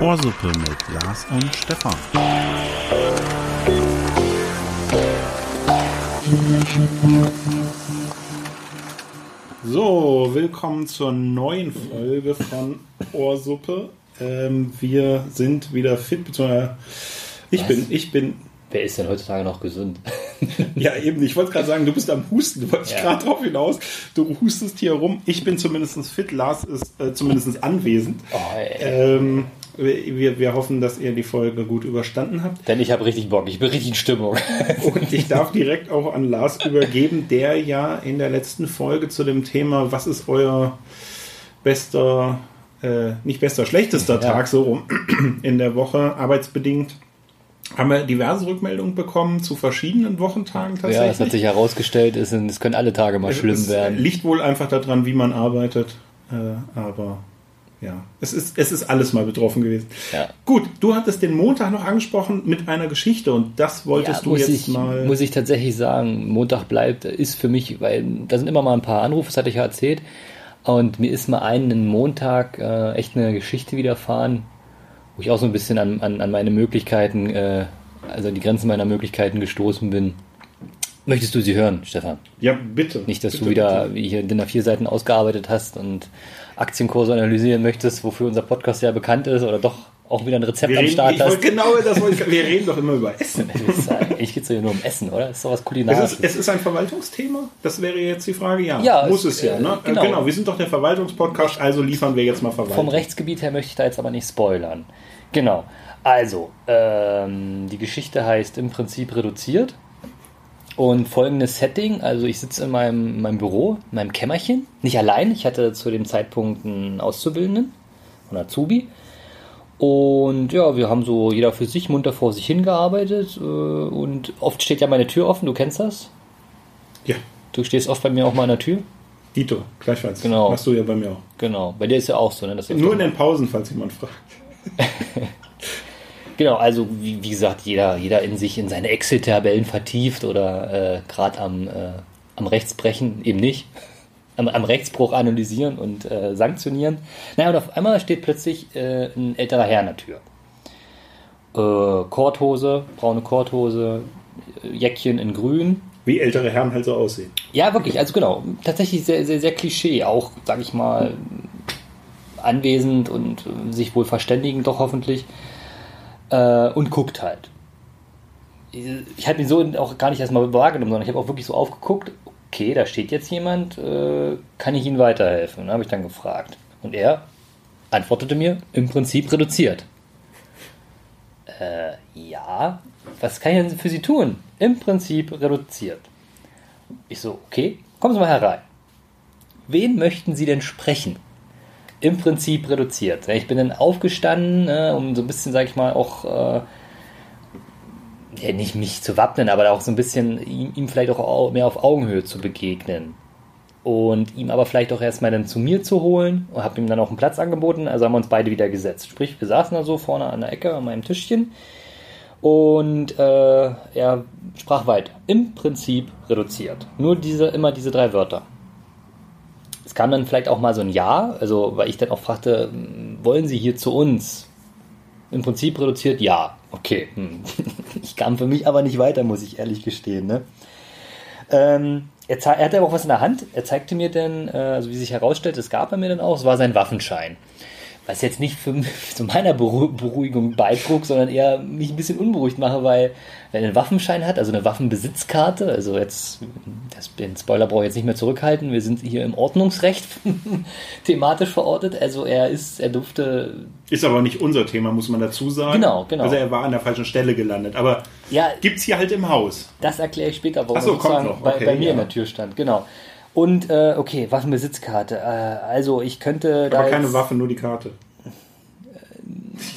Ohrsuppe mit Lars und Stefan. So, willkommen zur neuen Folge von Ohrsuppe. Ähm, wir sind wieder fit, beziehungsweise ich Was? bin, ich bin, Wer ist denn heutzutage noch gesund? Ja eben, ich wollte gerade sagen, du bist am Husten, du wolltest Ja. gerade drauf hinaus, du hustest hier rum. Ich bin zumindest fit, Lars ist äh, zumindest anwesend. Oh. Ähm, wir, wir hoffen, dass ihr die Folge gut überstanden habt. Denn ich habe richtig Bock, ich bin richtig in Stimmung. Und ich darf direkt auch an Lars übergeben, der ja in der letzten Folge zu dem Thema, was ist euer bester, äh, nicht bester, schlechtester Ja. Tag so rum in der Woche, arbeitsbedingt, haben wir diverse Rückmeldungen bekommen zu verschiedenen Wochentagen Ja, es tatsächlich. hat sich herausgestellt, es, es können alle Tage mal schlimm es werden. liegt wohl einfach daran, wie man arbeitet, äh, aber ja, es ist, es ist alles mal betroffen gewesen. Ja. Gut, du hattest den Montag noch angesprochen mit einer Geschichte und das wolltest Ja, du jetzt ich, mal. Muss ich tatsächlich sagen, Montag bleibt, ist für mich, weil da sind immer mal ein paar Anrufe, das hatte ich ja erzählt. Und mir ist mal einen Montag äh, echt eine Geschichte widerfahren, wo ich auch so ein bisschen an, an, an meine Möglichkeiten, äh, also an die Grenzen meiner Möglichkeiten gestoßen bin. Möchtest du sie hören, Stefan? Ja, bitte. Nicht, dass bitte, du wieder bitte. wie hier DIN A4 Seiten ausgearbeitet hast und Aktienkurse analysieren möchtest, wofür unser Podcast ja bekannt ist, oder doch auch wieder ein Rezept Wir am reden, Start hast. genau das wollte ich, Wir reden doch immer über Essen. Ich geht es ja nur um Essen, oder? Ist doch was Es Kulinarisches. ist, es ist ein Verwaltungsthema? Das wäre jetzt die Frage, ja. Ja, Muss es- es ja, äh, ne? genau. Genau. wir sind doch der Verwaltungspodcast, also liefern wir jetzt mal Verwaltung. Vom Rechtsgebiet her möchte ich da jetzt aber nicht spoilern. Genau. Also, ähm, die Geschichte heißt im Prinzip reduziert. Und folgendes Setting, also ich sitze in meinem, in meinem Büro, in meinem Kämmerchen, nicht allein, ich hatte zu dem Zeitpunkt einen Auszubildenden, einen Azubi. Und ja, wir haben so jeder für sich munter vor sich hingearbeitet. äh, Und oft steht ja meine Tür offen, du kennst das. Ja, Du stehst oft bei mir auch mal an der Tür. Dito, gleichfalls. Genau. Machst du ja bei mir auch. Genau, bei dir ist ja auch so, ne? Nur in den Pausen, falls jemand fragt. Genau, also wie, wie gesagt, jeder, jeder in sich in seine Excel-Tabellen vertieft oder äh, gerade am, äh, am Rechtsbrechen eben nicht. Am, am Rechtsbruch analysieren und äh, sanktionieren. Naja, und auf einmal steht plötzlich äh, ein älterer Herr an der Tür. Äh, Korthose, braune Korthose, äh, Jäckchen in grün. Wie ältere Herren halt so aussehen. Ja, wirklich, also genau, tatsächlich sehr, sehr, sehr Klischee, auch, sag ich mal, anwesend und äh, sich wohl verständigen, doch hoffentlich. Äh, und guckt halt. Ich habe ihn so auch gar nicht erstmal wahrgenommen, sondern ich habe auch wirklich so aufgeguckt, okay, da steht jetzt jemand, äh, kann ich Ihnen weiterhelfen? habe ich dann gefragt. Und er antwortete mir, im Prinzip reduziert. Äh, ja, was kann ich denn für Sie tun? Im Prinzip reduziert. Ich so, okay, kommen Sie mal herein. Wen möchten Sie denn sprechen? Im Prinzip reduziert. Ich bin dann aufgestanden, äh, um so ein bisschen, sag ich mal, auch äh, ja, nicht mich zu wappnen, aber auch so ein bisschen ihm, ihm vielleicht auch au- mehr auf Augenhöhe zu begegnen. Und ihm aber vielleicht auch erstmal dann zu mir zu holen und habe ihm dann auch einen Platz angeboten. Also haben wir uns beide wieder gesetzt. Sprich, wir saßen da so vorne an der Ecke an meinem Tischchen und äh, er sprach weiter. Im Prinzip reduziert. Nur diese, immer diese drei Wörter. Es kam dann vielleicht auch mal so ein Ja, also weil ich dann auch fragte, wollen Sie hier zu uns? Im Prinzip reduziert Ja. Okay. Hm. Ich kam für mich aber nicht weiter, muss ich ehrlich gestehen. Ne? Ähm, er, er hatte auch was in der Hand. Er zeigte mir dann, äh, also wie sich herausstellt, es gab er mir dann auch, es war sein Waffenschein. Was jetzt nicht für, zu meiner Beru Beruhigung beitrug, sondern eher mich ein bisschen unberuhigt mache, weil wenn er einen Waffenschein hat, also eine Waffenbesitzkarte, also jetzt, das, den Spoiler brauche ich jetzt nicht mehr zurückhalten, wir sind hier im Ordnungsrecht thematisch verortet, also er ist, er durfte, Ist aber nicht unser Thema, muss man dazu sagen. Genau, genau. Also er war an der falschen Stelle gelandet. Aber ja, gibt's hier halt im Haus. Das erkläre ich später, warum Ach so, er kommt noch. bei, Okay, bei mir ja. in der Tür stand. Genau. Und äh, okay, Waffenbesitzkarte. Äh, also ich könnte da Aber keine Waffe, nur die Karte.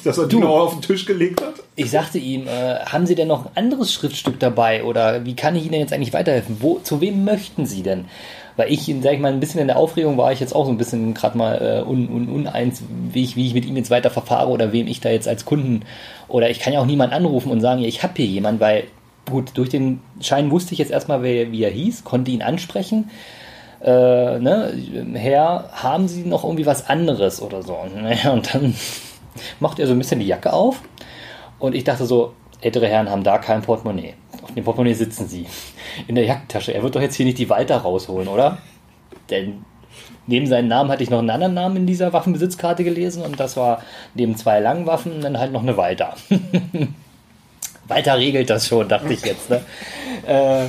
Dass er die Du. noch auf den Tisch gelegt hat? Ich sagte ihm, äh, haben Sie denn noch ein anderes Schriftstück dabei oder wie kann ich Ihnen denn jetzt eigentlich weiterhelfen? Wo, zu wem möchten Sie denn? Weil ich, sag ich mal, ein bisschen in der Aufregung war ich jetzt auch so ein bisschen gerade mal äh, un, un, uneins, wie ich, wie ich mit ihm jetzt weiter verfahre oder wem ich da jetzt als Kunden oder ich kann ja auch niemanden anrufen und sagen, ja, ich habe hier jemanden, weil gut, durch den Schein wusste ich jetzt erstmal, wer, wie er hieß, konnte ihn ansprechen. Äh, ne, Herr, haben Sie noch irgendwie was anderes oder so? Und dann macht er so ein bisschen die Jacke auf und ich dachte so, ältere Herren haben da kein Portemonnaie. Auf dem Portemonnaie sitzen sie. In der Jackentasche. Er wird doch jetzt hier nicht die Walter rausholen, oder? Denn neben seinem Namen hatte ich noch einen anderen Namen in dieser Waffenbesitzkarte gelesen und das war neben zwei langen Waffen dann halt noch eine Walter. Walter regelt das schon, dachte ich jetzt. Ne? Äh,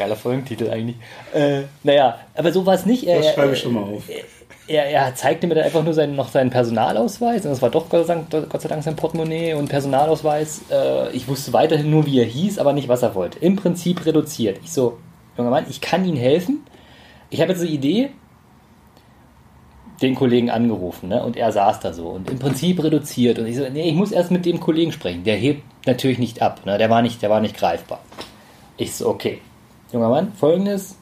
geiler Folgentitel eigentlich. Äh, naja, aber so war es nicht. Das schreibe ich schon mal auf. Er, er, zeigte mir dann einfach nur seinen, noch seinen Personalausweis. Und das war doch Gott sei, Dank, Gott sei Dank sein Portemonnaie und Personalausweis. Äh, ich wusste weiterhin nur, wie er hieß, aber nicht, was er wollte. Im Prinzip reduziert. Ich so, junger Mann, ich kann Ihnen helfen. Ich habe jetzt eine Idee, den Kollegen angerufen, ne? Und er saß da so und im Prinzip reduziert. Und ich so, nee, ich muss erst mit dem Kollegen sprechen. Der hebt natürlich nicht ab, ne? Der war nicht, der war nicht greifbar. Ich so, okay. Junger Mann, folgendes.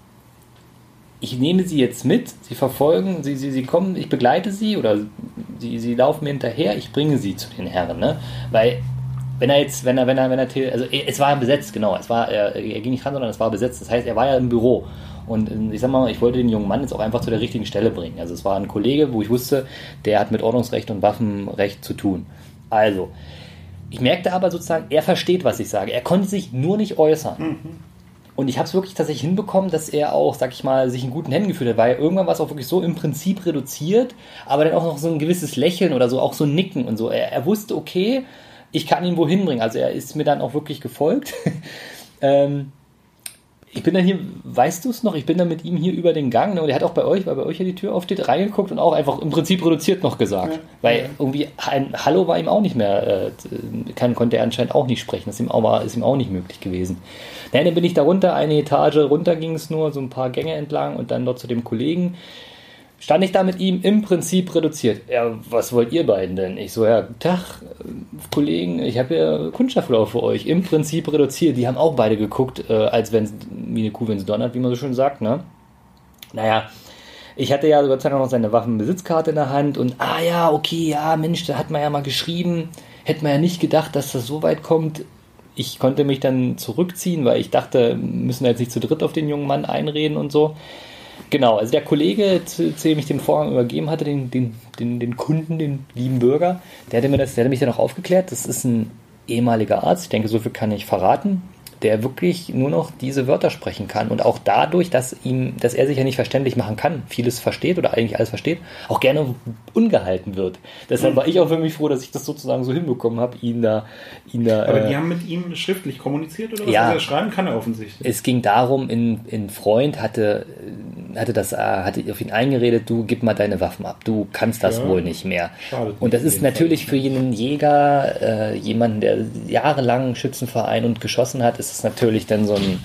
Ich nehme sie jetzt mit, sie verfolgen, sie, sie, sie kommen, ich begleite sie oder sie, sie laufen mir hinterher, ich bringe sie zu den Herren, ne? Weil wenn er jetzt, wenn er, wenn er, wenn er, also es war besetzt, genau, es war, er, er ging nicht ran, sondern es war besetzt. Das heißt, er war ja im Büro und äh, ich sag mal, ich wollte den jungen Mann jetzt auch einfach zu der richtigen Stelle bringen. Also es war ein Kollege, wo ich wusste, der hat mit Ordnungsrecht und Waffenrecht zu tun. Also, ich merkte aber sozusagen, er versteht, was ich sage. Er konnte sich nur nicht äußern. Mhm. Und ich habe es wirklich tatsächlich hinbekommen, dass er auch, sag ich mal, sich in guten Händen gefühlt hat, weil irgendwann war es auch wirklich so im Prinzip reduziert, aber dann auch noch so ein gewisses Lächeln oder so, auch so ein Nicken und so. Er, er wusste, okay, ich kann ihn wohin bringen. Also er ist mir dann auch wirklich gefolgt. ähm, ich bin dann hier, weißt du es noch? Ich bin dann mit ihm hier über den Gang ne, und er hat auch bei euch, weil bei euch ja die Tür aufsteht, reingeguckt und auch einfach im Prinzip reduziert noch gesagt. Ja. Weil irgendwie ein Hallo war ihm auch nicht mehr, äh, kann, konnte er anscheinend auch nicht sprechen. Das ist ihm auch, war, ist ihm auch nicht möglich gewesen. Naja, dann bin ich da runter, eine Etage runter ging es nur, so ein paar Gänge entlang und dann dort zu dem Kollegen stand ich da mit ihm im Prinzip reduziert. Ja, was wollt ihr beiden denn? Ich so, ja, Tag, Kollegen, ich habe ja Kunststofflauf für euch. Im Prinzip reduziert. Die haben auch beide geguckt, äh, als wenn wie eine Kuh, wenn sie donnert, wie man so schön sagt, ne? Naja, ich hatte ja Gott sei noch seine Waffenbesitzkarte in der Hand und, ah ja, okay, ja, Mensch, da hat man ja mal geschrieben. Hätte man ja nicht gedacht, dass das so weit kommt. Ich konnte mich dann zurückziehen, weil ich dachte, müssen wir jetzt nicht zu dritt auf den jungen Mann einreden und so. Genau, also der Kollege, zu, zu dem ich den Vorgang übergeben hatte, den, den, den, den Kunden, den lieben Bürger, der hatte, mir das, der hatte mich dann auch aufgeklärt. Das ist ein ehemaliger Arzt, ich denke, so viel kann ich verraten der wirklich nur noch diese Wörter sprechen kann und auch dadurch, dass ihm, dass er sich ja nicht verständlich machen kann, vieles versteht oder eigentlich alles versteht, auch gerne ungehalten wird. Deshalb war ich auch für mich froh, dass ich das sozusagen so hinbekommen habe, ihn da, ihn da. Aber äh, die haben mit ihm schriftlich kommuniziert oder was? Ja, also schreiben kann er offensichtlich. Es ging darum, in, in Freund hatte, hatte das, äh, hatte auf ihn eingeredet, du gib mal deine Waffen ab, du kannst das ja, wohl nicht mehr. Und das ist natürlich Fall. für jeden Jäger, äh, jemanden, der jahrelang Schützenverein und geschossen hat, ist ist es natürlich dann so ein,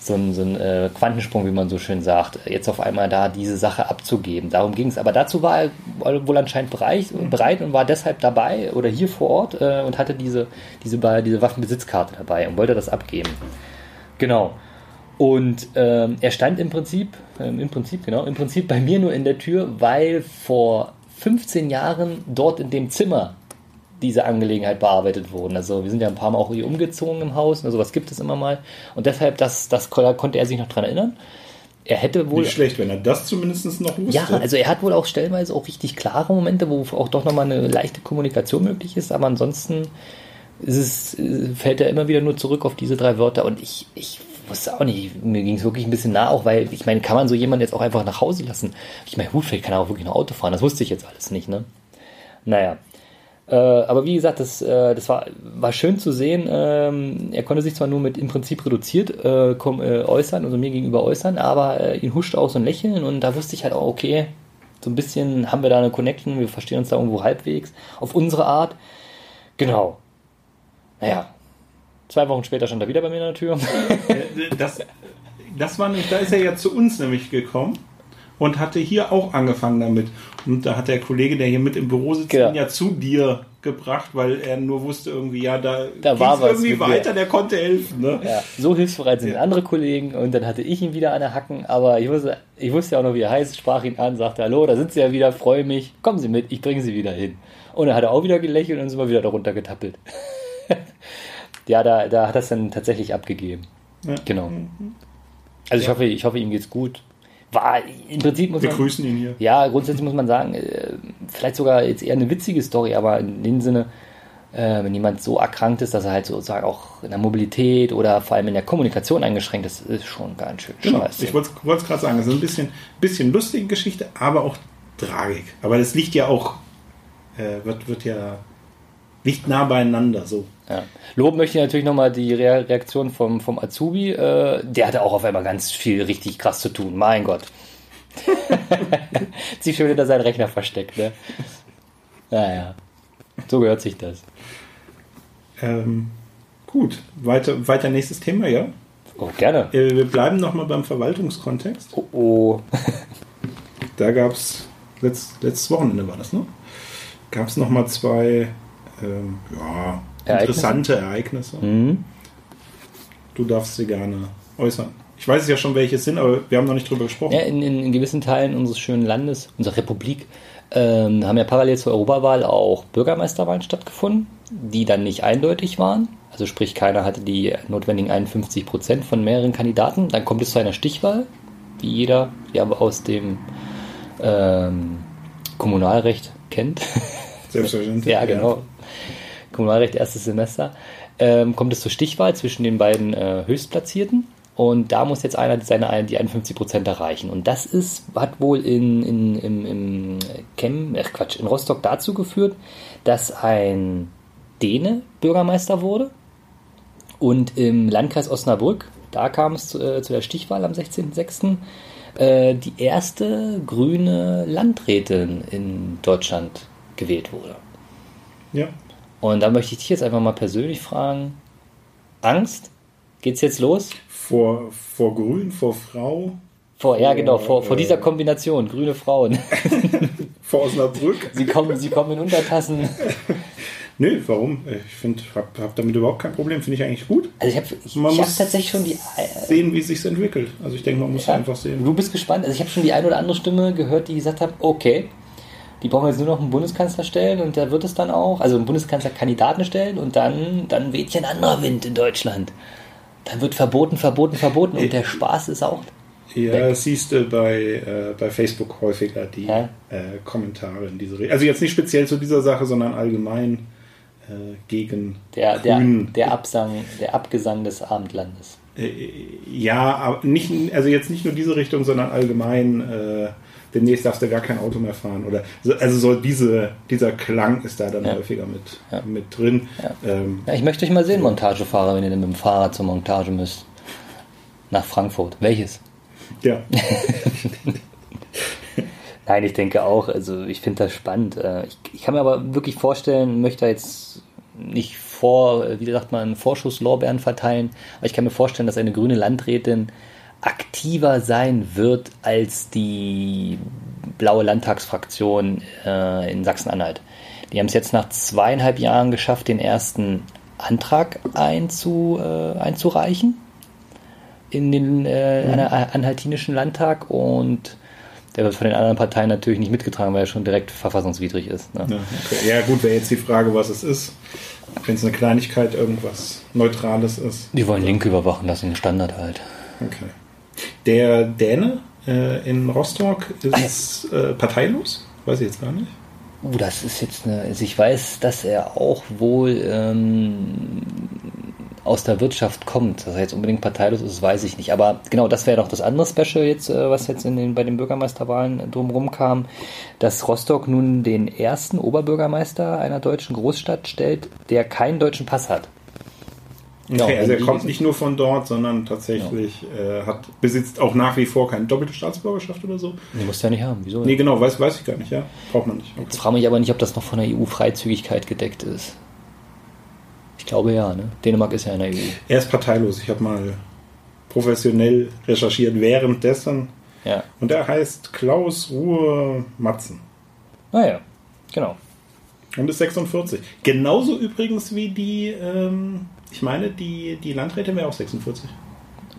so ein, so ein äh, Quantensprung, wie man so schön sagt, jetzt auf einmal da diese Sache abzugeben. Darum ging es. Aber dazu war er wohl anscheinend bereit, bereit und war deshalb dabei oder hier vor Ort äh, und hatte diese, diese, diese Waffenbesitzkarte dabei und wollte das abgeben. Genau. Und ähm, er stand im Prinzip, ähm, im Prinzip, genau, im Prinzip bei mir nur in der Tür, weil vor 15 Jahren dort in dem Zimmer diese Angelegenheit bearbeitet wurden. Also wir sind ja ein paar Mal auch hier umgezogen im Haus, also was gibt es immer mal. Und deshalb, das, das konnte er sich noch dran erinnern. Er hätte wohl. Nicht schlecht, wenn er das zumindest noch wusste. Ja, also er hat wohl auch stellenweise auch richtig klare Momente, wo auch doch nochmal eine leichte Kommunikation möglich ist, aber ansonsten ist es, fällt er immer wieder nur zurück auf diese drei Wörter und ich, ich wusste auch nicht, mir ging es wirklich ein bisschen nah, auch weil, ich meine, kann man so jemanden jetzt auch einfach nach Hause lassen? Ich meine, gut, vielleicht kann er auch wirklich noch Auto fahren, das wusste ich jetzt alles nicht, ne? Naja, äh, aber wie gesagt, das, äh, das war, war schön zu sehen. Ähm, er konnte sich zwar nur mit im Prinzip reduziert äh, komm, äh, äußern, also mir gegenüber äußern, aber äh, ihn huschte auch so ein Lächeln und da wusste ich halt auch, okay, so ein bisschen haben wir da eine Connection, wir verstehen uns da irgendwo halbwegs auf unsere Art. Genau. Naja, zwei Wochen später stand er wieder bei mir in der Tür. das, das war nämlich, da ist er ja zu uns nämlich gekommen und hatte hier auch angefangen damit. Und da hat der Kollege, der hier mit im Büro sitzt, ja, ja zu dir gebracht, weil er nur wusste irgendwie, ja, da, da war was irgendwie weiter, der konnte helfen. Ne? Ja, so hilfsbereit sind ja. andere Kollegen und dann hatte ich ihn wieder an der Hacken, aber ich wusste, ich wusste ja auch noch, wie er heißt, sprach ihn an, sagte, hallo, da sind Sie ja wieder, freue mich, kommen Sie mit, ich bringe Sie wieder hin. Und dann hat er auch wieder gelächelt und sind wir wieder darunter getappelt. ja, da, da hat er es dann tatsächlich abgegeben. Ja. Genau. Also ich hoffe, ich hoffe, ihm geht's gut war im Prinzip muss Wir man, grüßen ihn hier. ja, grundsätzlich muss man sagen, äh, vielleicht sogar jetzt eher eine witzige Story, aber in dem Sinne, äh, wenn jemand so erkrankt ist, dass er halt sozusagen auch in der Mobilität oder vor allem in der Kommunikation eingeschränkt ist, ist schon ganz schön Genau. scheiße. Ich wollte es gerade sagen, es ist ein bisschen, bisschen lustige Geschichte, aber auch Tragik. Aber das liegt ja auch, äh, wird, wird ja, liegt nah beieinander, so. Ja. Loben möchte ich natürlich nochmal die Re Reaktion vom, vom Azubi. Äh, der hatte auch auf einmal ganz viel richtig krass zu tun. Mein Gott. Sich schon hinter seinen Rechner versteckt, ne? Naja. So gehört sich das. Ähm, gut, weiter, weiter nächstes Thema, ja. Oh, gerne. Äh, wir bleiben nochmal beim Verwaltungskontext. Oh, oh. Da gab es, letzt, letztes Wochenende war das, ne? Gab es nochmal zwei ähm, ja, interessante Ereignisse. Mhm. Du darfst sie gerne äußern. Ich weiß es ja schon, welche es sind, aber wir haben noch nicht drüber gesprochen. Ja, in, in, in gewissen Teilen unseres schönen Landes, unserer Republik, ähm, haben ja parallel zur Europawahl auch Bürgermeisterwahlen stattgefunden, die dann nicht eindeutig waren. Also sprich, keiner hatte die notwendigen 51 Prozent von mehreren Kandidaten. Dann kommt es zu einer Stichwahl, wie jeder ja aus dem ähm, Kommunalrecht kennt. Selbstverständlich. ja, genau. Kommunalrecht erstes Semester. Ähm, kommt es zur Stichwahl zwischen den beiden äh, Höchstplatzierten. Und da muss jetzt einer seine die 51 Prozent erreichen. Und das ist, hat wohl in, in, im, im Chem, ach Quatsch, in Rostock dazu geführt, dass ein Däne Bürgermeister wurde. Und im Landkreis Osnabrück, da kam es zu, äh, zu der Stichwahl am 16.06., äh, die erste grüne Landrätin in Deutschland gewählt wurde. Ja. Und da möchte ich dich jetzt einfach mal persönlich fragen: Angst? Geht's jetzt los? Vor, vor Grün, vor Frau, Vor, ja, genau, vor, äh, vor dieser Kombination, grüne Frauen. vor Osnabrück. Sie kommen, sie kommen in Untertassen. Nö, warum? Ich finde, hab, hab damit überhaupt kein Problem. Finde ich eigentlich gut. Also ich habe ich, Man ich hab muss tatsächlich schon die. Sehen, wie es sich entwickelt. Also ich denke, man muss Ja. einfach sehen. Du bist gespannt. Also ich habe schon die eine oder andere Stimme gehört, die gesagt hat, okay, die brauchen jetzt nur noch einen Bundeskanzler stellen und da wird es dann auch, also einen Bundeskanzlerkandidaten stellen und dann, dann weht hier ein anderer Wind in Deutschland. Dann wird verboten, verboten, verboten und der Spaß ist auch. Ja, Weg. das siehst du bei, äh, bei Facebook häufiger die Ja. äh, Kommentare in diese Richtung. Also jetzt nicht speziell zu dieser Sache, sondern allgemein äh, gegen Der, der, der Absang, der Abgesang des Abendlandes. Äh, ja, aber nicht, also jetzt nicht nur diese Richtung, sondern allgemein, äh, demnächst darfst du gar kein Auto mehr fahren. Oder so, also so diese, dieser Klang ist da dann Ja. häufiger mit, Ja. mit drin. Ja. Ähm, ich möchte euch mal sehen, Montagefahrer, wenn ihr denn mit dem Fahrrad zur Montage müsst. Nach Frankfurt. Welches? ja. Nein, ich denke auch. Also ich finde das spannend. Äh, Ich, ich kann mir aber wirklich vorstellen, möchte jetzt nicht vor, äh, wie sagt man, Vorschusslorbeeren verteilen, aber ich kann mir vorstellen, dass eine grüne Landrätin aktiver sein wird als die blaue Landtagsfraktion äh, in Sachsen-Anhalt. Die haben es jetzt nach zweieinhalb Jahren geschafft, den ersten Antrag einzu, äh, einzureichen in den äh, einer- anhaltinischen Landtag und der wird von den anderen Parteien natürlich nicht mitgetragen, weil er schon direkt verfassungswidrig ist. Ne? Ja, okay. ja gut, wäre jetzt die Frage, was es ist. Wenn es eine Kleinigkeit, irgendwas Neutrales ist. Die wollen Linke überwachen lassen, Standard halt. Okay. Der Däne äh, in Rostock ist äh, parteilos? Weiß ich jetzt gar nicht. Uh, das ist jetzt eine. Also ich weiß, dass er auch wohl ähm, aus der Wirtschaft kommt. Dass er jetzt unbedingt parteilos ist, weiß ich nicht. Aber genau, das wäre doch das andere Special jetzt, äh, was jetzt in den, bei den Bürgermeisterwahlen drumherum kam, dass Rostock nun den ersten Oberbürgermeister einer deutschen Großstadt stellt, der keinen deutschen Pass hat. Okay, Ja, also er kommt nicht nur von dort, sondern tatsächlich äh, hat, besitzt auch nach wie vor keine doppelte Staatsbürgerschaft oder so. Die musst du ja nicht haben. Wieso? Nee, genau, weiß, weiß ich gar nicht, ja. Braucht man nicht. Jetzt Okay. frage mich aber nicht, ob das noch von der EU-Freizügigkeit gedeckt ist. Ich glaube ja, ne? Dänemark ist ja in der EU. Er ist parteilos. Ich habe mal professionell recherchiert währenddessen. Ja. Und er heißt Klaus Ruhe Matzen. Naja, genau. Und ist 46. Genauso übrigens wie die, ähm, ich meine, die, die Landrätin wäre auch 46.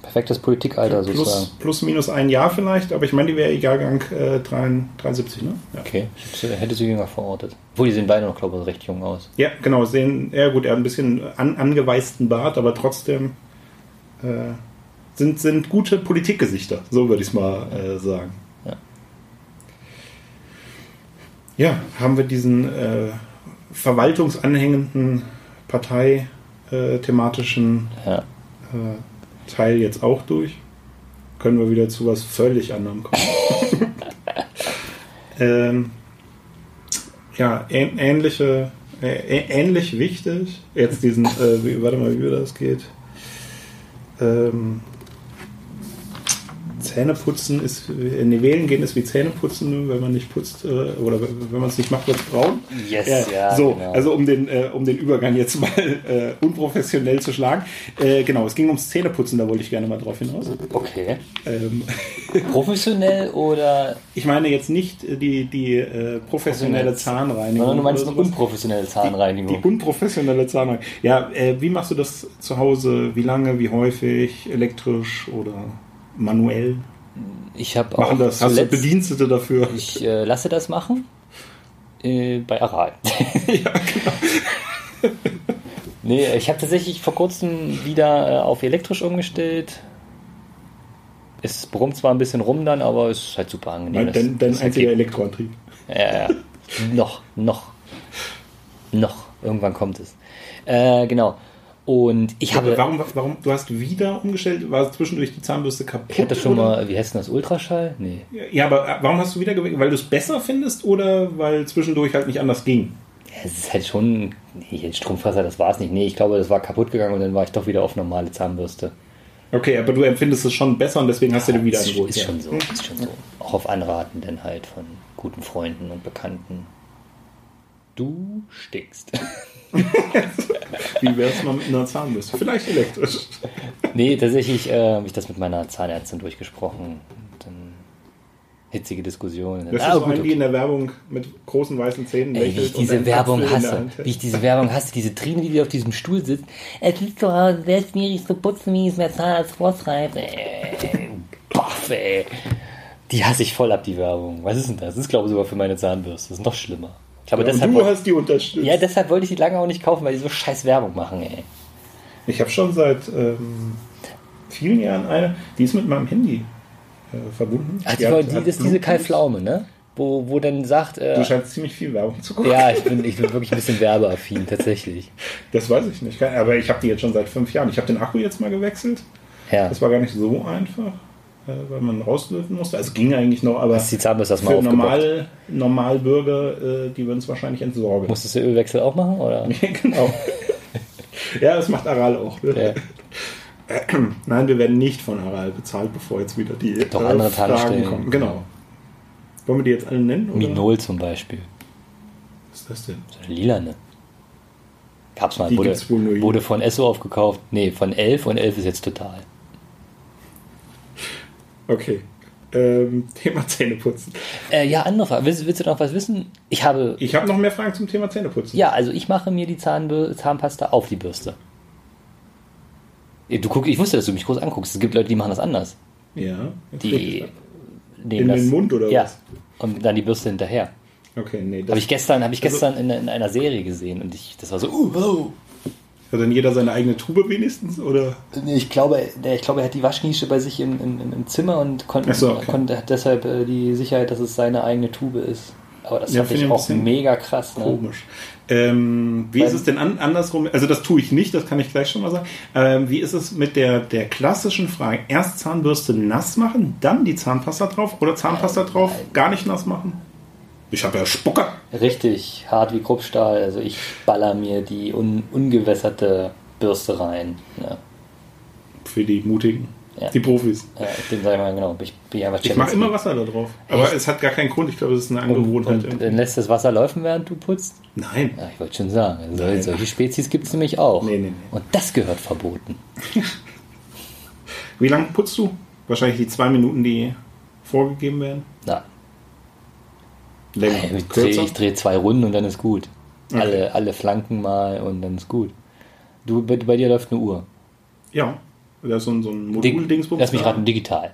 Perfektes Politikalter sozusagen. Plus, plus minus ein Jahr vielleicht, aber ich meine, die wäre Jahrgang äh, 73, ne? Ja. Okay, ich hätte- sie jünger verortet. Obwohl, die sehen beide noch, glaube ich, recht jung aus. ja, genau, sehen, ja gut, er hat ein bisschen an, angeweisten Bart, aber trotzdem äh, sind, sind gute Politikgesichter, so würde ich es mal äh, sagen. Ja. Ja, haben wir diesen äh, parteithematischen Ja. äh, Teil jetzt auch durch. Können wir wieder zu was völlig anderem kommen. ähm, ja, ähn ähnliche, äh, ähnlich wichtig. Jetzt diesen, äh, warte mal, wie das geht. Ähm, Zähneputzen ist, äh, nee, wählen gehen ist wie Zähneputzen, wenn man nicht putzt, äh, oder wenn man es nicht macht, wird es braun. Yes, Ja, ja, so, genau. also um den, äh, um den Übergang jetzt mal äh, unprofessionell zu schlagen. Genau, es ging ums Zähneputzen, da wollte ich gerne mal drauf hinaus. Okay. Ähm, Professionell oder ich meine jetzt nicht die, die professionelle Zahnreinigung. sondern du meinst eine unprofessionelle die Zahnreinigung? unprofessionelle Zahnreinigung. Ja, wie machst du das zu Hause? Wie lange, wie häufig? Elektrisch oder manuell? ich habe auch Machen das? Hast du Bedienstete dafür? ich äh, lasse das machen äh, bei Aral. ja, genau. nee, ich habe tatsächlich vor kurzem wieder äh, auf elektrisch umgestellt. Es brummt zwar ein bisschen rum dann, aber es ist halt super angenehm. Dein Das- das einziger okay. Elektroantrieb. Ja, ja. noch, noch. Noch. Irgendwann kommt es. Äh, genau. Und ich habe. warum, warum, du hast wieder umgestellt? War zwischendurch die Zahnbürste kaputt? Ich hatte schon oder? mal, wie heißt denn das, Ultraschall? Nee. Ja, aber äh, warum hast du wieder gewechselt? Weil du es besser findest oder weil zwischendurch halt nicht anders ging? Es ist halt schon. Nee, ein Stromfasser, das war es nicht. Nee, ich glaube, das war kaputt gegangen und dann war ich doch wieder auf normale Zahnbürste. Okay, aber du empfindest es schon besser und deswegen hast du dir wieder ist, eingeholt. ist ja. schon so, ist schon so. Auch auf Anraten dann halt von guten Freunden und Bekannten. Du stinkst. Wie wär's mal mit einer Zahnbürste? Vielleicht elektrisch. nee, tatsächlich äh, habe ich das mit meiner Zahnärztin durchgesprochen. Dann hitzige Diskussionen. Das Ah, ist so gut, ein, okay. in der Werbung mit großen weißen Zähnen Ey, wie ich diese Werbung der hasse. Wie ich diese Werbung hasse. Diese Trine, die auf diesem Stuhl sitzt. Es ist doch sehr schwierig zu putzen, wie es mir Zahnarzt vorschreibt. Ey, Baff, ey. Die hasse ich voll ab, die Werbung. Was ist denn das? Das ist, glaube ich, sogar für meine Zahnbürste. Das ist noch schlimmer. Glaube, Ja, deshalb, du wollte- hast die unterstützt. ja, deshalb wollte ich die lange auch nicht kaufen, weil die so scheiß Werbung machen, ey. Ich habe schon seit ähm, vielen Jahren eine, die ist mit meinem Handy äh, verbunden. Ach, die, hat- war- die, hat das ist diese Kai. Pflaume, ne? Wo, wo dann sagt, Du äh, scheinst ziemlich viel Werbung zu gucken. ja, ich bin, ich bin wirklich ein bisschen werbeaffin, tatsächlich. Das weiß ich nicht. Aber ich habe die jetzt schon seit fünf Jahren. Ich habe den Akku jetzt mal gewechselt. Ja. Das war gar nicht so einfach, weil man rauslöten musste. Also es ging eigentlich noch, aber die Zahnbürste erstmal für normal, Normalbürger, äh, die würden es wahrscheinlich entsorgen. Musstest du Ölwechsel auch machen, oder? genau. ja, das macht Aral auch. Ne? Ja. Nein, wir werden nicht von Aral bezahlt, bevor jetzt wieder die Doch andere Fragen Tankstellen. kommen. Genau. Wollen wir die jetzt alle nennen? Oder? Minol zum Beispiel. Was ist das denn? So eine lilane. Gab's mal, Die wurde, wohl nur wurde von Esso aufgekauft. Nee, von 11 und 11 ist jetzt total. Okay. Ähm, Thema Zähneputzen. Äh, ja, andere Frage. Willst, willst du noch was wissen? Ich habe. Ich habe noch mehr Fragen zum Thema Zähneputzen. Ja, also ich mache mir die Zahnbür Zahnpasta auf die Bürste. Du guck, ich wusste, dass du mich groß anguckst. Es gibt Leute, die machen das anders. Ja. Die nehmen In den Mund oder ja, was? Und dann die Bürste hinterher. Okay, nee. Das Habe ich gestern, habe ich Also- gestern in, in einer Serie gesehen und ich, das war so, uh, wow. Hat dann jeder seine eigene Tube wenigstens? Oder? Ich glaube, ich glaube, er hat die Waschnische bei sich im, im, im Zimmer und konnte, so, okay. konnte hat deshalb äh, die Sicherheit, dass es seine eigene Tube ist. Aber das Ja, fand finde ich auch mega krass. Ne? Komisch. Ähm, wie Weil- ist es denn an, andersrum? Also das tue ich nicht, das kann ich gleich schon mal sagen. Ähm, wie ist es mit der, der klassischen Frage? Erst Zahnbürste nass machen, dann die Zahnpasta drauf oder Zahnpasta drauf, gar nicht nass machen? Ich habe ja Spucker. Richtig hart wie Kruppstahl. Also ich baller mir die un, ungewässerte Bürste rein. Ja. Für die Mutigen, Ja. die Profis. Ja, den sag ich mal genau. Ich einfach Ich mache immer. Wasser da drauf. Aber Echt? es hat gar keinen Grund. Ich glaube, das ist eine und, Angewohnheit. und dann lässt das Wasser laufen, während du putzt? Nein. Ja, ich wollte schon sagen. Also Nein. solche Spezies gibt es nämlich auch. Nee, nee, nee. Und das gehört verboten. Wie lange putzt du? Wahrscheinlich die zwei Minuten, die vorgegeben werden. Länger. ich drehe dreh zwei Runden und dann ist gut. Okay. Alle, alle Flanken mal und dann ist gut. Du, bei, bei dir läuft eine Uhr. Ja. Da ist so ein, so ein Modul-Dingsbums. Lass mich raten, digital.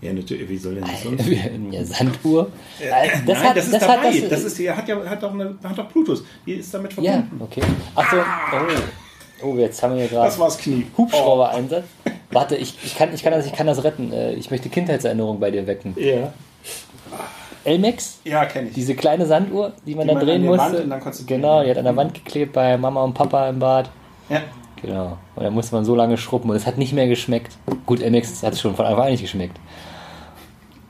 Ja, natürlich. Wie soll denn das sonst? Eine Sanduhr. Äh, Nein, hat- das ist hat dabei. das- Das, ist, ja, hat ja hat auch, eine, hat auch Bluetooth. Die ist damit Ja, verbunden. okay. Achso, oh. oh, jetzt haben wir gerade Das war's Knie. Hubschrauber-Einsatz. Warte, ich, ich, kann, ich, kann das, ich kann das retten. Äh, Ich möchte Kindheitserinnerungen bei dir wecken. Ja. Elmex, Ja, kenne ich. diese kleine Sanduhr, die man Die dann man drehen musste. genau, die hat an der Wand geklebt bei Mama und Papa im Bad. ja. Genau. Und dann musste man so lange schrubben und es hat nicht mehr geschmeckt. Gut, Elmex hat es schon von Anfang an nicht geschmeckt.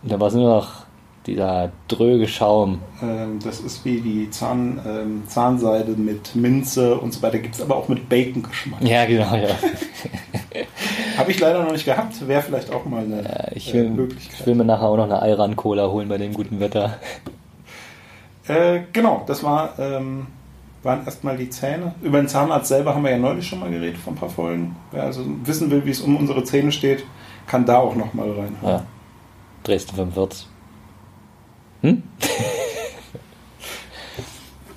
Und dann war es nur noch dieser dröge Schaum. Ähm, das ist wie die Zahn, ähm, Zahnseide mit Minze und so weiter. Gibt es aber auch mit Bacon-Geschmack. Ja, genau, ja. Habe ich leider noch nicht gehabt. Wäre vielleicht auch mal eine Ich äh, will, Möglichkeit. ich will mir nachher auch noch eine Ayran-Cola holen bei dem guten Wetter. Äh, genau, das war, ähm, waren erstmal die Zähne. Über den Zahnarzt selber haben wir ja neulich schon mal geredet vor ein paar Folgen. Wer also wissen will, wie es um unsere Zähne steht, kann da auch noch mal rein. Ja. Dresden 45. Hm?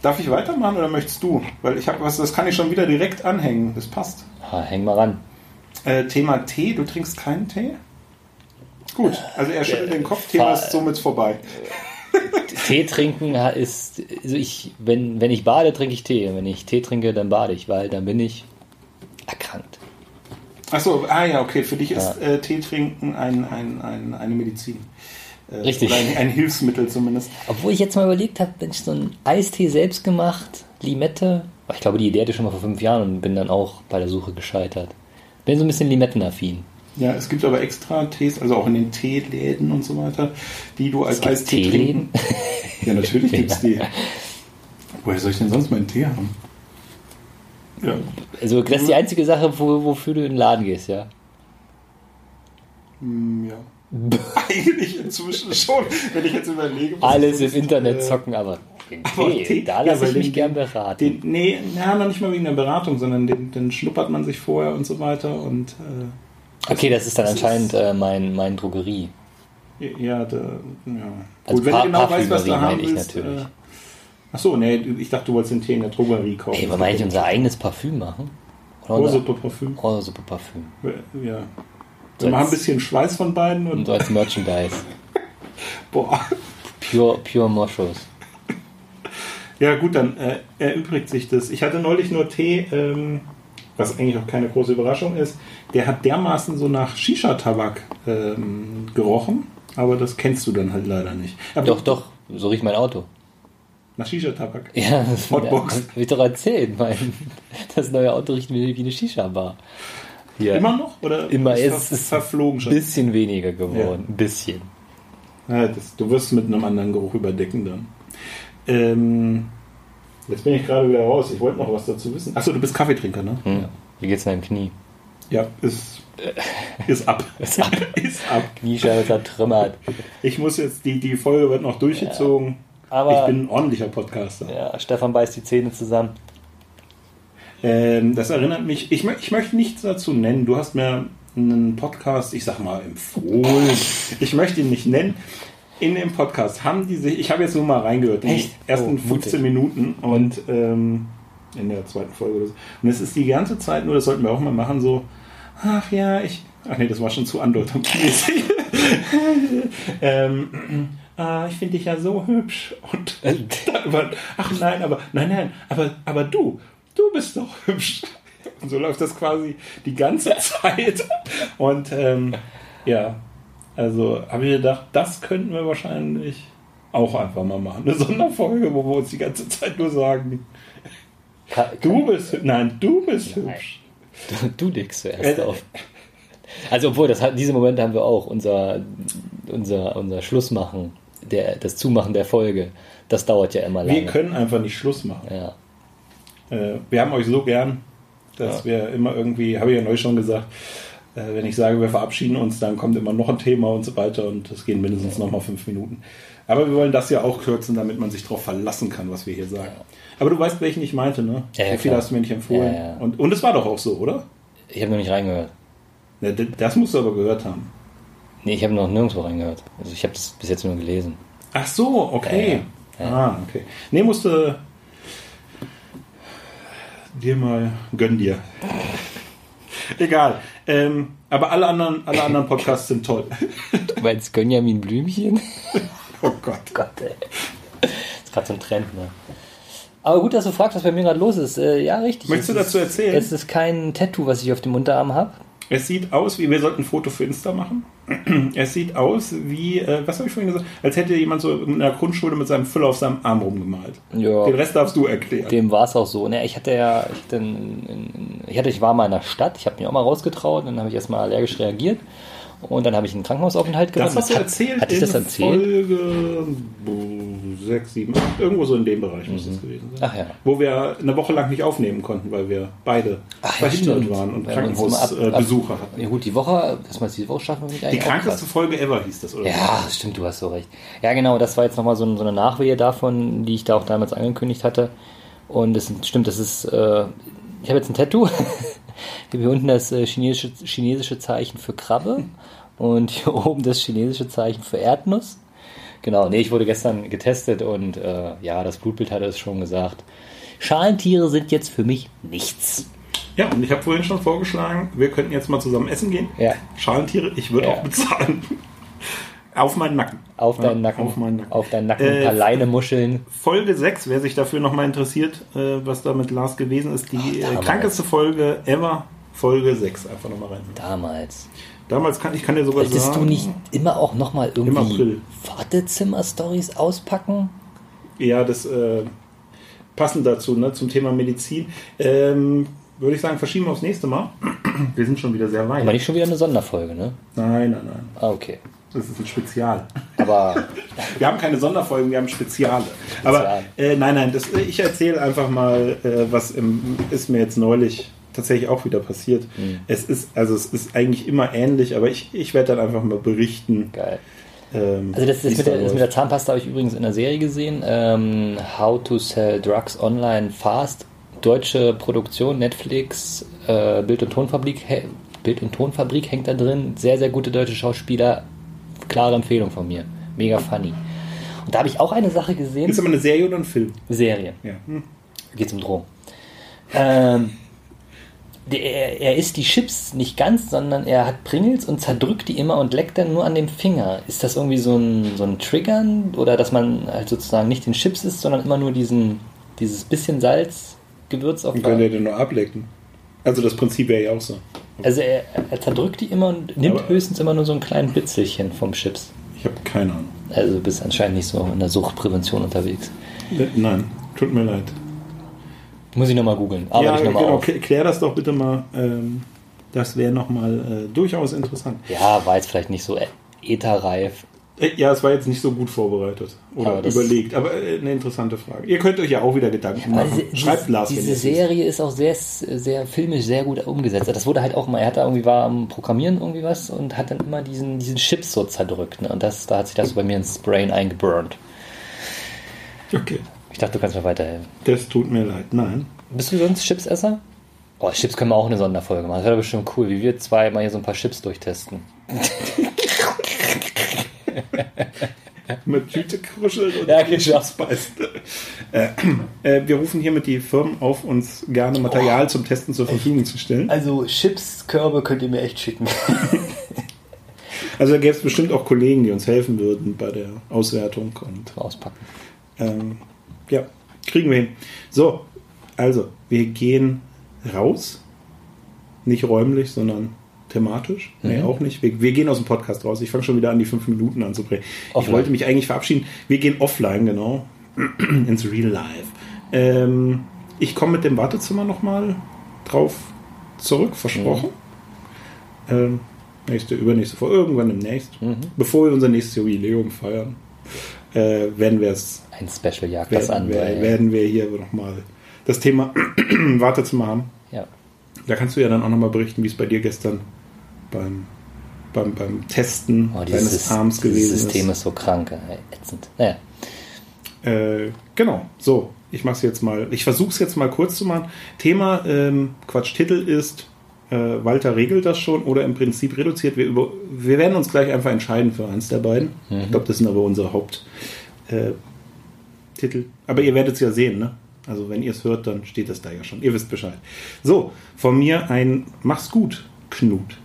Darf ich weitermachen oder möchtest du? Weil ich habe was, das kann ich schon wieder direkt anhängen. Das passt. Ah, häng mal ran. Äh, Thema Tee, du trinkst keinen Tee? Gut, also er schüttelt den Kopf, Thema ist somit vorbei. Tee trinken ist, also ich, wenn, wenn ich bade, trinke ich Tee. Wenn ich Tee trinke, dann bade ich, weil dann bin ich erkrankt. Achso, ah ja, okay, für dich ist äh, Tee trinken ein, ein, ein, eine Medizin. Äh, Richtig. Ein, ein Hilfsmittel zumindest. Obwohl ich jetzt mal überlegt habe, wenn ich so einen Eistee selbst gemacht, Limette, ich glaube, die Idee hatte ich schon mal vor fünf Jahren und bin dann auch bei der Suche gescheitert. Bin so ein bisschen limettenaffin. Ja, es gibt aber extra Tees, also auch in den Teeläden und so weiter, die du als Eistee trinken. Ja, natürlich gibt es die. Woher soll ich denn sonst meinen Tee haben? Ja. Also das ist die einzige Sache, wo, wofür du in den Laden gehst, ja. Hm, ja. Eigentlich inzwischen schon, wenn ich jetzt überlege. was Alles im Internet äh, zocken, aber aber Tee- da lasse ich mich gern beraten. Den, nee, na, noch nicht mal wegen der Beratung, sondern den, den schnuppert man sich vorher und so weiter und äh, okay, das ist dann das anscheinend ist- äh, mein, mein Drogerie. ja, da, ja. Also Gut, wenn du genau weißt, was du haben meine ich willst. natürlich. Äh, Achso, nee, ich dachte, du wolltest den Tee in der Drogerie kaufen. Ey, wollen wir eigentlich unser eigenes Parfüm machen? Oder Oh, unser super Parfüm. oh, super Parfüm. Ja. So Wir machen ein bisschen Schweiß von beiden und Und so als Merchandise. boah. Pure, pure Moschus. Ja gut, dann äh, erübrigt sich das. Ich hatte neulich nur Tee, ähm, was eigentlich auch keine große Überraschung ist. Der hat dermaßen so nach Shisha-Tabak ähm, gerochen, aber das kennst du dann halt leider nicht. Aber Doch, doch, so riecht mein Auto. Nach Shisha-Tabak. Ja, das Hotbox. hab ich doch erzählt. Mein, das neue Auto riecht wie eine Shisha-Bar. Ja. Immer noch? Oder Immer, ist es ver ist verflogen ein schon? bisschen weniger geworden. Ein bisschen. Ja, das, du wirst es mit einem anderen Geruch überdecken dann. Ähm, jetzt bin ich gerade wieder raus. Ich wollte noch was dazu wissen. Achso, du bist Kaffeetrinker, ne? Hm. Wie geht's deinem Knie? Ja, ist, ist ab. Ist ab. ist ab. Kniescheibe zertrümmert. Ich muss jetzt, die, die Folge wird noch durchgezogen. Aber ich bin ein ordentlicher Podcaster. ja, Stefan beißt die Zähne zusammen. Ähm, das erinnert mich, ich, ich möchte nichts dazu nennen. Du hast mir einen Podcast, ich sag mal, empfohlen. Ich möchte ihn nicht nennen. In dem Podcast haben die sich, ich habe jetzt nur mal reingehört, die Echt? ersten Oh, 15 mutig. Minuten und ähm, in der zweiten Folge. Oder so. Und es ist die ganze Zeit nur, das sollten wir auch mal machen, so, ach ja, ich, ach nee, das war schon zu andeutungsmäßig. ähm, ah, ich finde dich ja so hübsch. Und dann über, ach nein, aber, nein, nein, aber, aber du, du bist doch hübsch. Und so läuft das quasi die ganze Zeit. Und ähm, ja, also habe ich gedacht, das könnten wir wahrscheinlich auch einfach mal machen. Eine Sonderfolge, wo wir uns die ganze Zeit nur sagen, du bist hübsch. Nein, du bist Nein. hübsch. Du, du legst zuerst Äh, auf. Also, obwohl, das hat, diese Momente haben wir auch. Unser, unser, unser Schlussmachen, der, das Zumachen der Folge, das dauert ja immer lange. Wir können einfach nicht Schluss machen. ja. Äh, wir haben euch so gern, dass Ja. wir immer irgendwie, habe ich ja neulich schon gesagt, äh, wenn ich sage, wir verabschieden uns, dann kommt immer noch ein Thema und so weiter und das gehen mindestens noch mal fünf Minuten. Aber wir wollen das ja auch kürzen, damit man sich darauf verlassen kann, was wir hier sagen. Aber du weißt, welchen ich meinte, ne? Ja, ja, Wie viel klar. hast du mir nicht empfohlen? Ja, ja. Und, und es war doch auch so, oder? Ich habe noch nicht reingehört. Ne, d- das musst du aber gehört haben. Nee, ich habe noch nirgendwo reingehört. Also, ich habe das bis jetzt nur gelesen. Ach so, okay. Ja, ja. Ah, okay. Nee, musste dir mal, gönn dir. Egal. Ähm, aber alle anderen, alle anderen Podcasts sind toll. Du meinst Gönjamin Blümchen? Oh Gott. Gott, ey. Das ist gerade so ein Trend, ne? Aber gut, dass du fragst, was bei mir gerade los ist. Äh, ja, richtig. Möchtest Es du dazu ist- erzählen? Es ist kein Tattoo, was ich auf dem Unterarm habe. Es sieht aus wie, wir sollten ein Foto für Insta machen. Es sieht aus wie, äh, was habe ich vorhin gesagt, als hätte jemand so in der Grundschule mit seinem Füller auf seinem Arm rumgemalt. Ja. Den Rest darfst du erklären. Dem war es auch so. Ne, ich hatte ja, ich, hatte in, in, ich, hatte, ich war mal in der Stadt, ich habe mich auch mal rausgetraut, dann habe ich erstmal allergisch reagiert und dann habe ich einen Krankenhausaufenthalt das gemacht. hast du Hat- erzählt Hatte ich das in erzählt? Folge 6, 7, 8, irgendwo so in dem Bereich muss das gewesen sein. Mhm. Ach ja. Wo wir eine Woche lang nicht aufnehmen konnten, weil wir beide Ach ja, verhindert stimmt. waren und Weil wir uns immer ab- Krankenhausbesuche ab- hatten. Ja gut, die Woche, dass wir es diese Woche schaffen, wir nicht Die eigentlich auch krankeste. Folge ever hieß das, oder? Ja, stimmt, du hast so recht. Ja, genau, das war jetzt nochmal so, so eine Nachwehe davon, die ich da auch damals angekündigt hatte. Und es stimmt, das ist, äh, ich habe jetzt ein Tattoo. Hier unten das äh, chinesische, chinesische Zeichen für Krabbe und hier oben das chinesische Zeichen für Erdnuss. Genau, nee, ich wurde gestern getestet und äh, ja, das Blutbild hatte es schon gesagt. Schalentiere sind jetzt für mich nichts. Ja, und ich habe vorhin schon vorgeschlagen, wir könnten jetzt mal zusammen essen gehen. Ja. Schalentiere, ich würde Ja. auch bezahlen. Auf meinen Nacken. Auf deinen Nacken. Auf meinen Nacken. Auf deinen Nacken Äh, ein paar Leinemuscheln. Folge 6, wer sich dafür nochmal interessiert, äh, was da mit Lars gewesen ist, die äh, damals. krankeste Folge ever, Folge 6. Einfach nochmal rein. Damals. Damals kann ich kann dir sogar Wolltest sagen. du nicht immer auch nochmal irgendwie. Wartezimmer-Stories auspacken? Ja, das äh, passend dazu, ne, zum Thema Medizin. Ähm, würde ich sagen, verschieben wir aufs nächste Mal. Wir sind schon wieder sehr weit. Aber nicht schon wieder eine Sonderfolge, ne? Nein, nein, nein. Ah, okay. Das ist ein Spezial. Aber Wir haben keine Sonderfolgen, wir haben Speziale. Aber äh, nein, nein, das, ich erzähle einfach mal, äh, was im, ist mir jetzt neulich tatsächlich auch wieder passiert. Mhm. Es ist, also es ist eigentlich immer ähnlich, aber ich, ich werde dann einfach mal berichten. geil. Ähm, Also das, das, mit der, das mit der Zahnpasta habe ich übrigens in der Serie gesehen. Ähm, How to Sell Drugs Online Fast. Deutsche Produktion, Netflix, äh, Bild- und Tonfabrik, Bild- und Tonfabrik hängt da drin. Sehr, sehr gute deutsche Schauspieler. Klare Empfehlung von mir. Mega funny. Und da habe ich auch eine Sache gesehen. Ist aber eine Serie oder ein Film? Serie. Ja. Hm. Geht um Drogen. Ähm, der, er, isst die Chips nicht ganz, sondern er hat Pringles und zerdrückt die immer und leckt dann nur an dem Finger. Ist das irgendwie so ein, so ein Triggern? Oder dass man halt sozusagen nicht den Chips isst, sondern immer nur diesen, dieses bisschen Salz, Gewürz auf Dann könnt ihr den nur ablecken. Also das Prinzip wäre ja auch so. Also er, er zerdrückt die immer und nimmt Aber- höchstens immer nur so ein kleines Bitzelchen vom Chips. Ich habe keine Ahnung. Also du bist anscheinend nicht so in der Suchtprävention unterwegs. Äh, Nein, tut mir leid. Muss ich nochmal googeln. Ja, ich nochmal genau, auf. klär das doch bitte mal. Ähm, das wäre nochmal äh, durchaus interessant. Ja, war jetzt vielleicht nicht so etherreif. Äh, Ja, es war jetzt nicht so gut vorbereitet oder Aber überlegt, aber äh, eine interessante Frage. Ihr könnt euch ja auch wieder Gedanken machen. diese, Schreibt Lars, diese. Serie ist auch sehr, sehr filmisch, sehr gut umgesetzt. Das wurde halt auch mal, er hat da irgendwie war am Programmieren irgendwie was und hat dann immer diesen, diesen Chips so zerdrückt. Ne? Und das, da hat sich das so bei mir ins Brain eingeburnt. Okay, Ich dachte, du kannst mir weiterhelfen. das tut mir leid. Nein. Bist du sonst Chipsesser? Oh, Chips können wir auch eine Sonderfolge machen. Das wäre bestimmt cool, wie wir zwei mal hier so ein paar Chips durchtesten. Mit Tüte kruscheln und Ja, genau. Chips beißen. Äh, äh, wir rufen hiermit die Firmen auf, uns gerne Material zum Testen zur Verfügung zu stellen. Also Chipskörbe könnt ihr mir echt schicken. Also da gäbe es bestimmt auch Kollegen, die uns helfen würden bei der Auswertung und Auspacken. Ähm, ja, kriegen wir hin. So, also, wir gehen raus. Nicht räumlich, sondern thematisch. Nee, Mhm. auch nicht. Wir, wir gehen aus dem Podcast raus. Ich fange schon wieder an, die fünf Minuten anzubringen. Ich Offline. wollte mich eigentlich verabschieden. Wir gehen offline, genau. Ins Real Life. Ähm, ich komme mit dem Wartezimmer nochmal drauf zurück, versprochen. Ähm, nächste, übernächste Folge, irgendwann demnächst. Mhm. Bevor wir unser nächstes Jubiläum feiern, äh, werden wir es Ein Special jagt das werden, an. wir, werden wir hier nochmal das Thema Wartezimmer haben. ja. Da kannst du ja dann auch nochmal berichten, wie es bei dir gestern beim, beim, beim Testen Oh, deines dieses, Arms dieses gewesen System ist. ist so krank, ey, ätzend. Naja. Äh, genau, so, ich mache es jetzt mal, ich versuche es jetzt mal kurz zu machen. Thema, ähm, Quatsch, Titel ist, äh, Walter regelt das schon oder im Prinzip reduziert. Wir, über, wir werden uns gleich einfach entscheiden für eins der beiden. Mhm. Ich glaube, das sind aber unsere Haupttitel. Äh, aber ihr werdet es ja sehen, ne? Also wenn ihr es hört, dann steht das da ja schon. Ihr wisst Bescheid. So, von mir ein Mach's gut, Knut.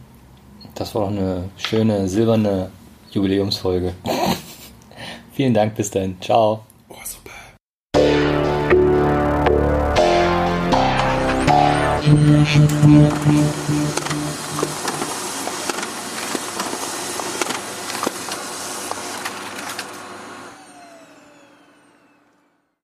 Das war doch eine schöne silberne Jubiläumsfolge. Vielen Dank, bis dahin. Ciao. Oh, super.